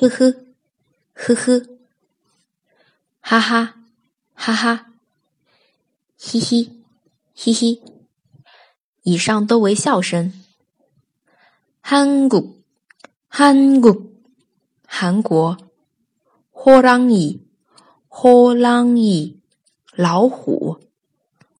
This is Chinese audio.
呵呵，呵呵，哈哈，哈哈，嘻嘻，嘻嘻。以上都为笑声。韩国，韩国，韩国。호랑 이， 호랑 이， 老虎。